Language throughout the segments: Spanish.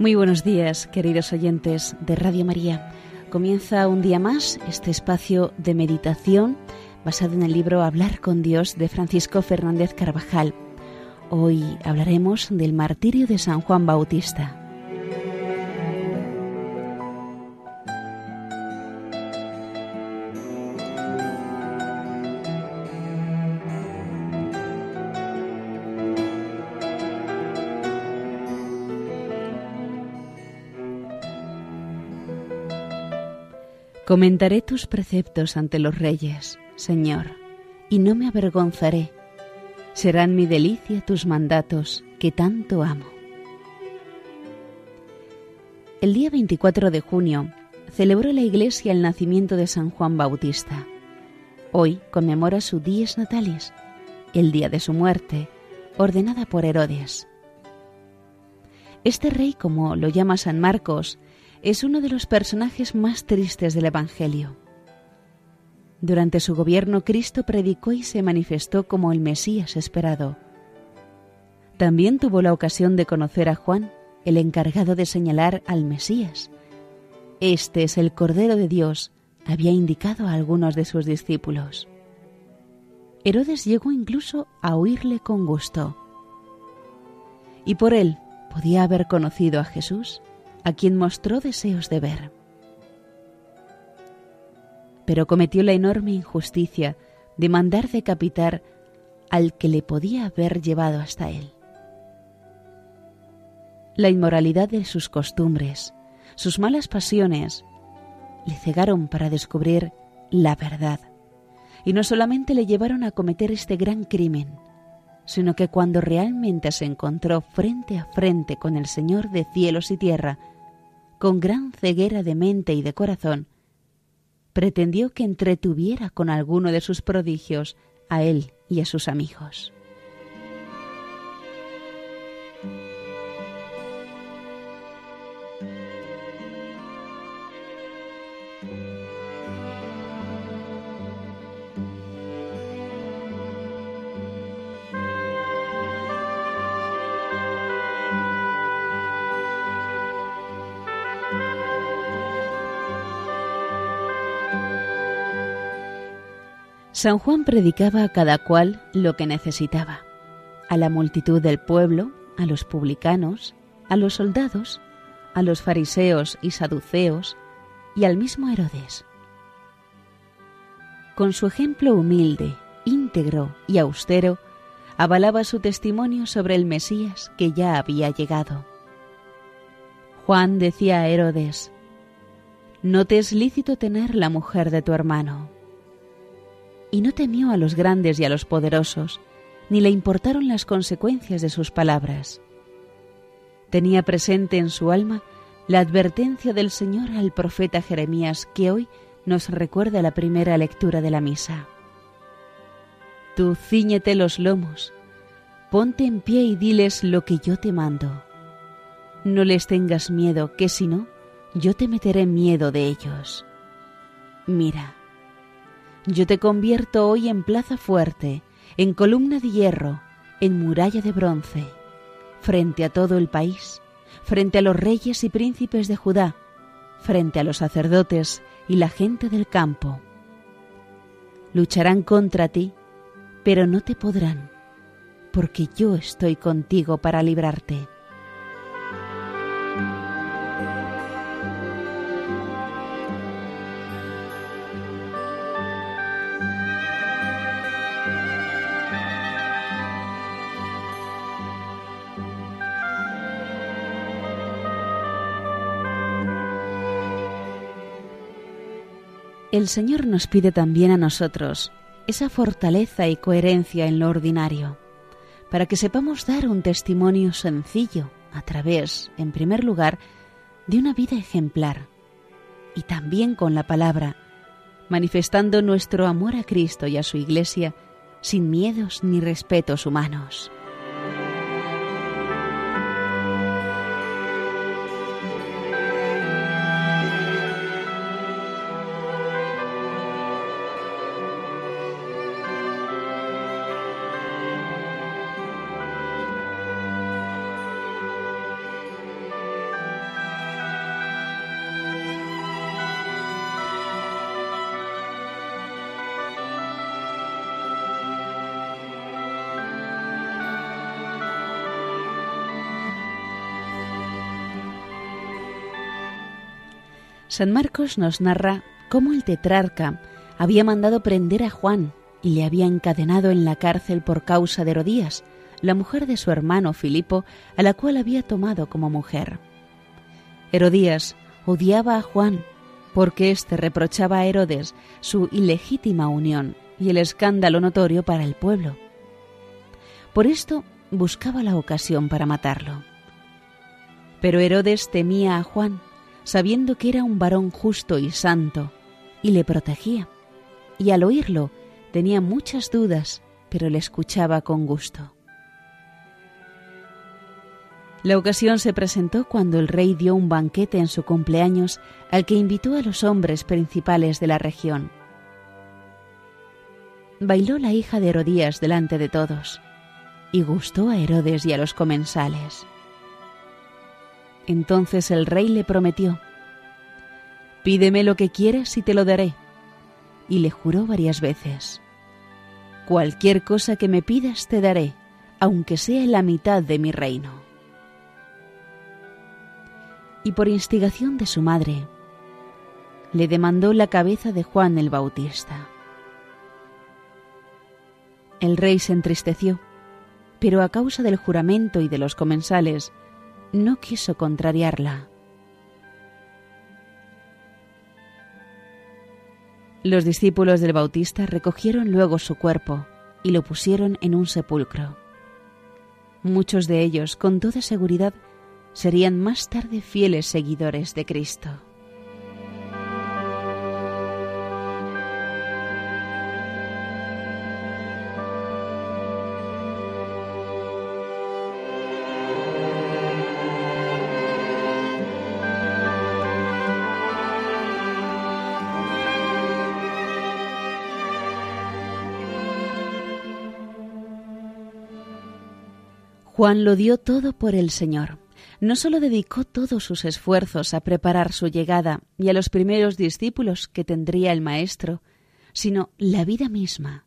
Muy buenos días, queridos oyentes de Radio María. Comienza un día más este espacio de meditación basado en el libro Hablar con Dios de Francisco Fernández Carvajal. Hoy hablaremos del martirio de San Juan Bautista. Comentaré tus preceptos ante los reyes, Señor, y no me avergonzaré. Serán mi delicia tus mandatos, que tanto amo. El día 24 de junio celebró la Iglesia el nacimiento de San Juan Bautista. Hoy conmemora su dies natalis, el día de su muerte, ordenada por Herodes. Este rey, como lo llama San Marcos, es uno de los personajes más tristes del Evangelio. Durante su gobierno Cristo predicó y se manifestó como el Mesías esperado. También tuvo la ocasión de conocer a Juan, el encargado de señalar al Mesías. Este es el Cordero de Dios, había indicado a algunos de sus discípulos. Herodes llegó incluso a oírle con gusto. Y por él podía haber conocido a Jesús a quien mostró deseos de ver. Pero cometió la enorme injusticia de mandar decapitar al que le podía haber llevado hasta él. La inmoralidad de sus costumbres, sus malas pasiones, le cegaron para descubrir la verdad, y no solamente le llevaron a cometer este gran crimen, sino que cuando realmente se encontró frente a frente con el Señor de cielos y tierra, con gran ceguera de mente y de corazón, pretendió que entretuviera con alguno de sus prodigios a él y a sus amigos. San Juan predicaba a cada cual lo que necesitaba, a la multitud del pueblo, a los publicanos, a los soldados, a los fariseos y saduceos, y al mismo Herodes. Con su ejemplo humilde, íntegro y austero, avalaba su testimonio sobre el Mesías que ya había llegado. Juan decía a Herodes, No te es lícito tener la mujer de tu hermano y no temió a los grandes y a los poderosos, ni le importaron las consecuencias de sus palabras. Tenía presente en su alma la advertencia del Señor al profeta Jeremías que hoy nos recuerda la primera lectura de la misa. Tú ciñete los lomos, ponte en pie y diles lo que yo te mando. No les tengas miedo, que si no, yo te meteré miedo de ellos. Mira, yo te convierto hoy en plaza fuerte, en columna de hierro, en muralla de bronce, frente a todo el país, frente a los reyes y príncipes de Judá, frente a los sacerdotes y la gente del campo. Lucharán contra ti, pero no te podrán, porque yo estoy contigo para librarte. El Señor nos pide también a nosotros esa fortaleza y coherencia en lo ordinario, para que sepamos dar un testimonio sencillo a través, en primer lugar, de una vida ejemplar y también con la palabra, manifestando nuestro amor a Cristo y a su Iglesia sin miedos ni respetos humanos. San Marcos nos narra cómo el tetrarca había mandado prender a Juan y le había encadenado en la cárcel por causa de Herodías, la mujer de su hermano Filipo, a la cual había tomado como mujer. Herodías odiaba a Juan porque éste reprochaba a Herodes su ilegítima unión y el escándalo notorio para el pueblo. Por esto buscaba la ocasión para matarlo. Pero Herodes temía a Juan, sabiendo que era un varón justo y santo, y le protegía. Y al oírlo tenía muchas dudas, pero le escuchaba con gusto. La ocasión se presentó cuando el rey dio un banquete en su cumpleaños al que invitó a los hombres principales de la región. Bailó la hija de Herodías delante de todos y gustó a Herodes y a los comensales. Entonces el rey le prometió, Pídeme lo que quieras y te lo daré. Y le juró varias veces, Cualquier cosa que me pidas te daré, aunque sea la mitad de mi reino. Y por instigación de su madre, le demandó la cabeza de Juan el Bautista. El rey se entristeció, pero a causa del juramento y de los comensales, no quiso contrariarla. Los discípulos del Bautista recogieron luego su cuerpo y lo pusieron en un sepulcro. Muchos de ellos, con toda seguridad, serían más tarde fieles seguidores de Cristo. Juan lo dio todo por el Señor. No solo dedicó todos sus esfuerzos a preparar su llegada y a los primeros discípulos que tendría el Maestro, sino la vida misma.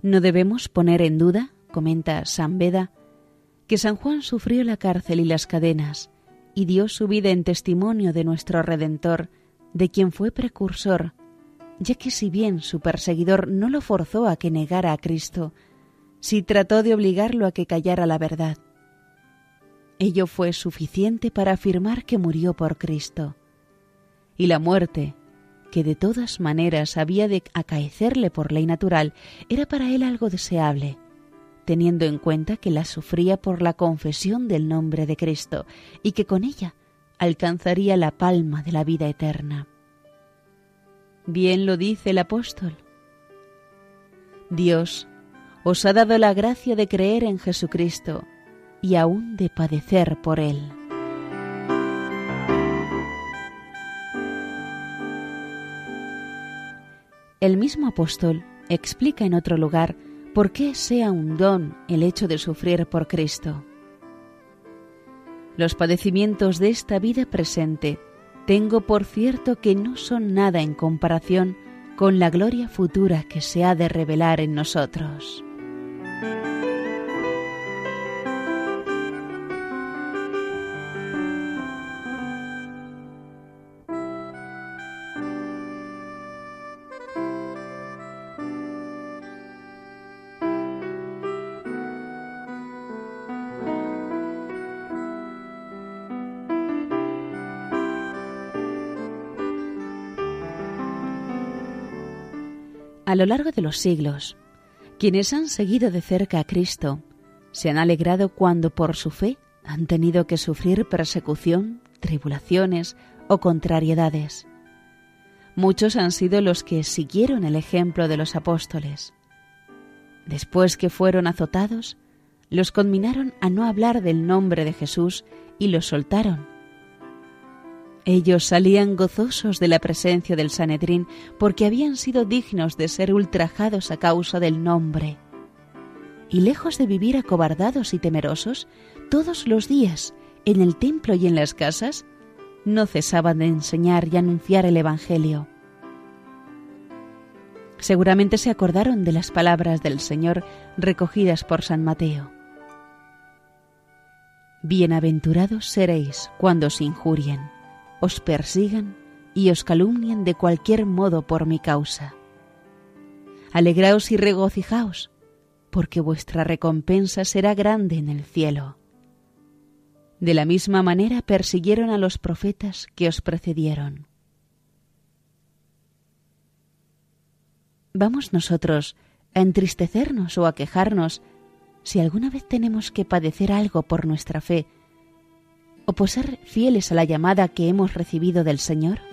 No debemos poner en duda, comenta San Beda, que San Juan sufrió la cárcel y las cadenas y dio su vida en testimonio de nuestro Redentor, de quien fue precursor, ya que si bien su perseguidor no lo forzó a que negara a Cristo, si trató de obligarlo a que callara la verdad. Ello fue suficiente para afirmar que murió por Cristo. Y la muerte, que de todas maneras había de acaecerle por ley natural, era para él algo deseable, teniendo en cuenta que la sufría por la confesión del nombre de Cristo y que con ella alcanzaría la palma de la vida eterna. Bien lo dice el apóstol. Dios os ha dado la gracia de creer en Jesucristo y aún de padecer por Él. El mismo apóstol explica en otro lugar por qué sea un don el hecho de sufrir por Cristo. Los padecimientos de esta vida presente tengo por cierto que no son nada en comparación con la gloria futura que se ha de revelar en nosotros. A lo largo de los siglos, quienes han seguido de cerca a Cristo se han alegrado cuando por su fe han tenido que sufrir persecución, tribulaciones o contrariedades. Muchos han sido los que siguieron el ejemplo de los apóstoles. Después que fueron azotados, los conminaron a no hablar del nombre de Jesús y los soltaron ellos salían gozosos de la presencia del Sanedrín porque habían sido dignos de ser ultrajados a causa del nombre. Y lejos de vivir acobardados y temerosos, todos los días, en el templo y en las casas, no cesaban de enseñar y anunciar el Evangelio. Seguramente se acordaron de las palabras del Señor recogidas por San Mateo. Bienaventurados seréis cuando os injurien os persigan y os calumnien de cualquier modo por mi causa. Alegraos y regocijaos, porque vuestra recompensa será grande en el cielo. De la misma manera persiguieron a los profetas que os precedieron. ¿Vamos nosotros a entristecernos o a quejarnos si alguna vez tenemos que padecer algo por nuestra fe o por ser fieles a la llamada que hemos recibido del Señor?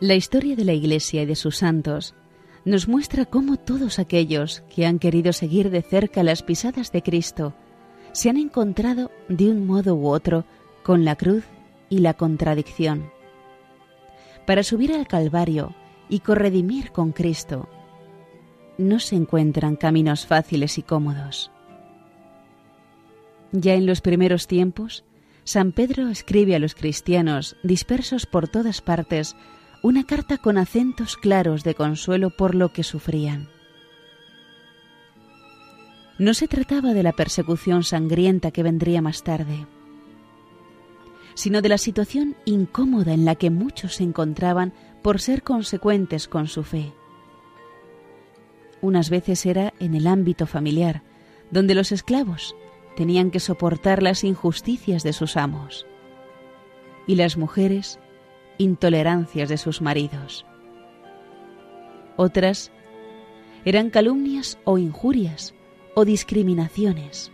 La historia de la Iglesia y de sus santos nos muestra cómo todos aquellos que han querido seguir de cerca las pisadas de Cristo se han encontrado de un modo u otro con la cruz y la contradicción. Para subir al Calvario y corredimir con Cristo, no se encuentran caminos fáciles y cómodos. Ya en los primeros tiempos, San Pedro escribe a los cristianos dispersos por todas partes una carta con acentos claros de consuelo por lo que sufrían. No se trataba de la persecución sangrienta que vendría más tarde, sino de la situación incómoda en la que muchos se encontraban por ser consecuentes con su fe. Unas veces era en el ámbito familiar, donde los esclavos tenían que soportar las injusticias de sus amos, y las mujeres intolerancias de sus maridos. Otras eran calumnias o injurias o discriminaciones.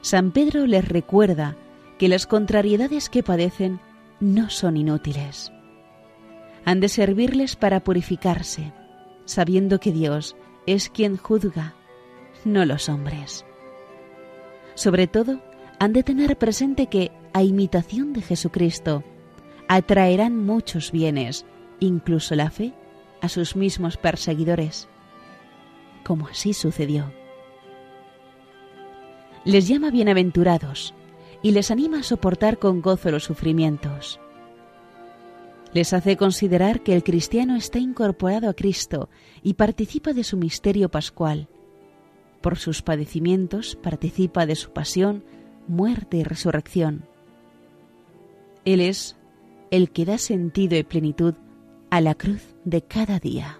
San Pedro les recuerda que las contrariedades que padecen no son inútiles. Han de servirles para purificarse, sabiendo que Dios es quien juzga, no los hombres. Sobre todo, han de tener presente que a imitación de Jesucristo, atraerán muchos bienes, incluso la fe, a sus mismos perseguidores, como así sucedió. Les llama bienaventurados y les anima a soportar con gozo los sufrimientos. Les hace considerar que el cristiano está incorporado a Cristo y participa de su misterio pascual. Por sus padecimientos participa de su pasión, muerte y resurrección. Él es el que da sentido y plenitud a la cruz de cada día.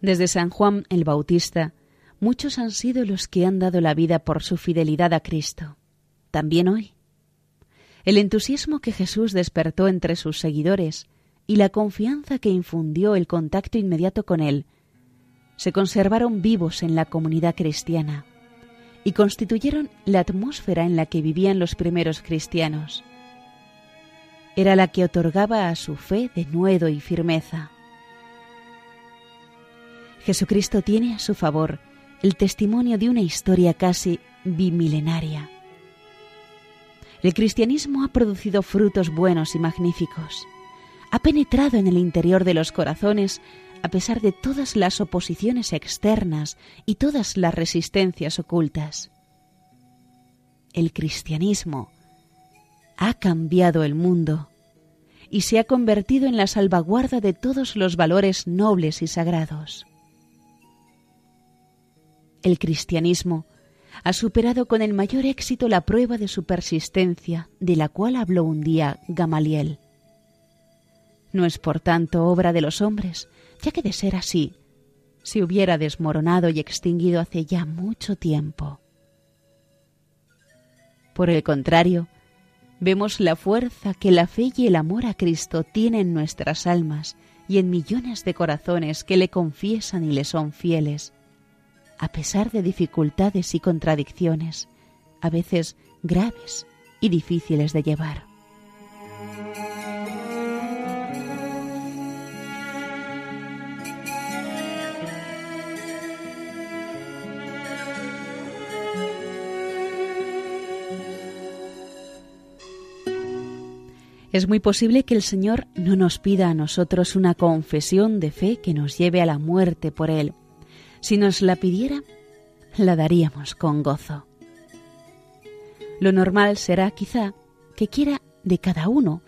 Desde San Juan el Bautista, muchos han sido los que han dado la vida por su fidelidad a Cristo. También hoy el entusiasmo que Jesús despertó entre sus seguidores y la confianza que infundió el contacto inmediato con Él se conservaron vivos en la comunidad cristiana y constituyeron la atmósfera en la que vivían los primeros cristianos. Era la que otorgaba a su fe denuedo y firmeza. Jesucristo tiene a su favor el testimonio de una historia casi bimilenaria el cristianismo ha producido frutos buenos y magníficos. Ha penetrado en el interior de los corazones a pesar de todas las oposiciones externas y todas las resistencias ocultas. El cristianismo ha cambiado el mundo y se ha convertido en la salvaguarda de todos los valores nobles y sagrados. El cristianismo ha superado con el mayor éxito la prueba de su persistencia, de la cual habló un día Gamaliel. No es por tanto obra de los hombres, ya que de ser así, se hubiera desmoronado y extinguido hace ya mucho tiempo. Por el contrario, vemos la fuerza que la fe y el amor a Cristo tienen en nuestras almas y en millones de corazones que le confiesan y le son fieles, a pesar de dificultades y contradicciones, a veces graves y difíciles de llevar. Es muy posible que el Señor no nos pida a nosotros una confesión de fe que nos lleve a la muerte por Él. Si nos la pidiera, la daríamos con gozo. Lo normal será quizá que quiera de cada uno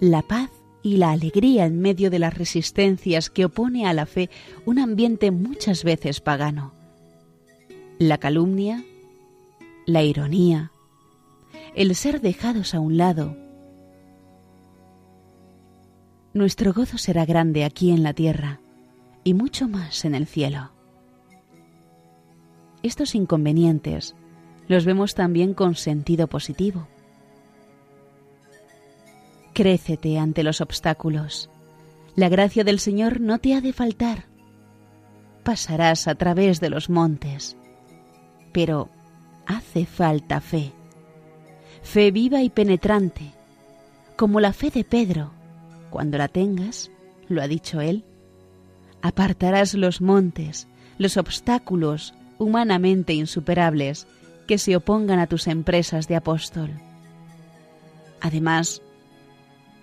la paz y la alegría en medio de las resistencias que opone a la fe un ambiente muchas veces pagano. La calumnia, la ironía, el ser dejados a un lado, nuestro gozo será grande aquí en la tierra y mucho más en el cielo. Estos inconvenientes los vemos también con sentido positivo. Crécete ante los obstáculos. La gracia del Señor no te ha de faltar. Pasarás a través de los montes. Pero hace falta fe. Fe viva y penetrante, como la fe de Pedro, cuando la tengas, lo ha dicho él, apartarás los montes, los obstáculos humanamente insuperables que se opongan a tus empresas de apóstol. Además,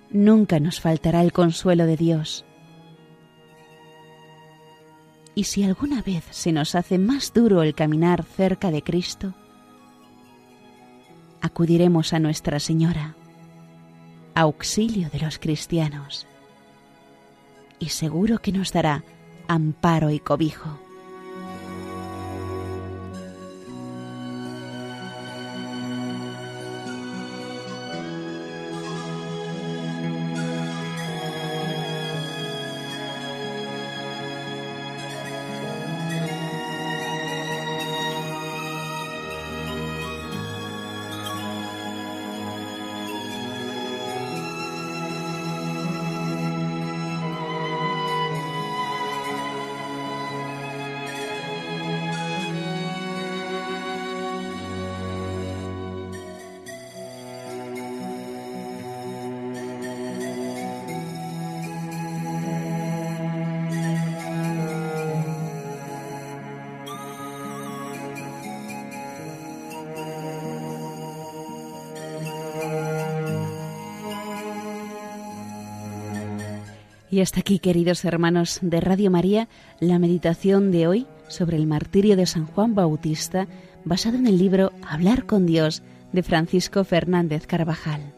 nunca nos faltará el consuelo de Dios. Y si alguna vez se nos hace más duro el caminar cerca de Cristo, acudiremos a Nuestra Señora auxilio de los cristianos. Y seguro que nos dará amparo y cobijo. Y hasta aquí, queridos hermanos de Radio María, la meditación de hoy sobre el martirio de San Juan Bautista, basado en el libro Hablar con Dios de Francisco Fernández Carvajal.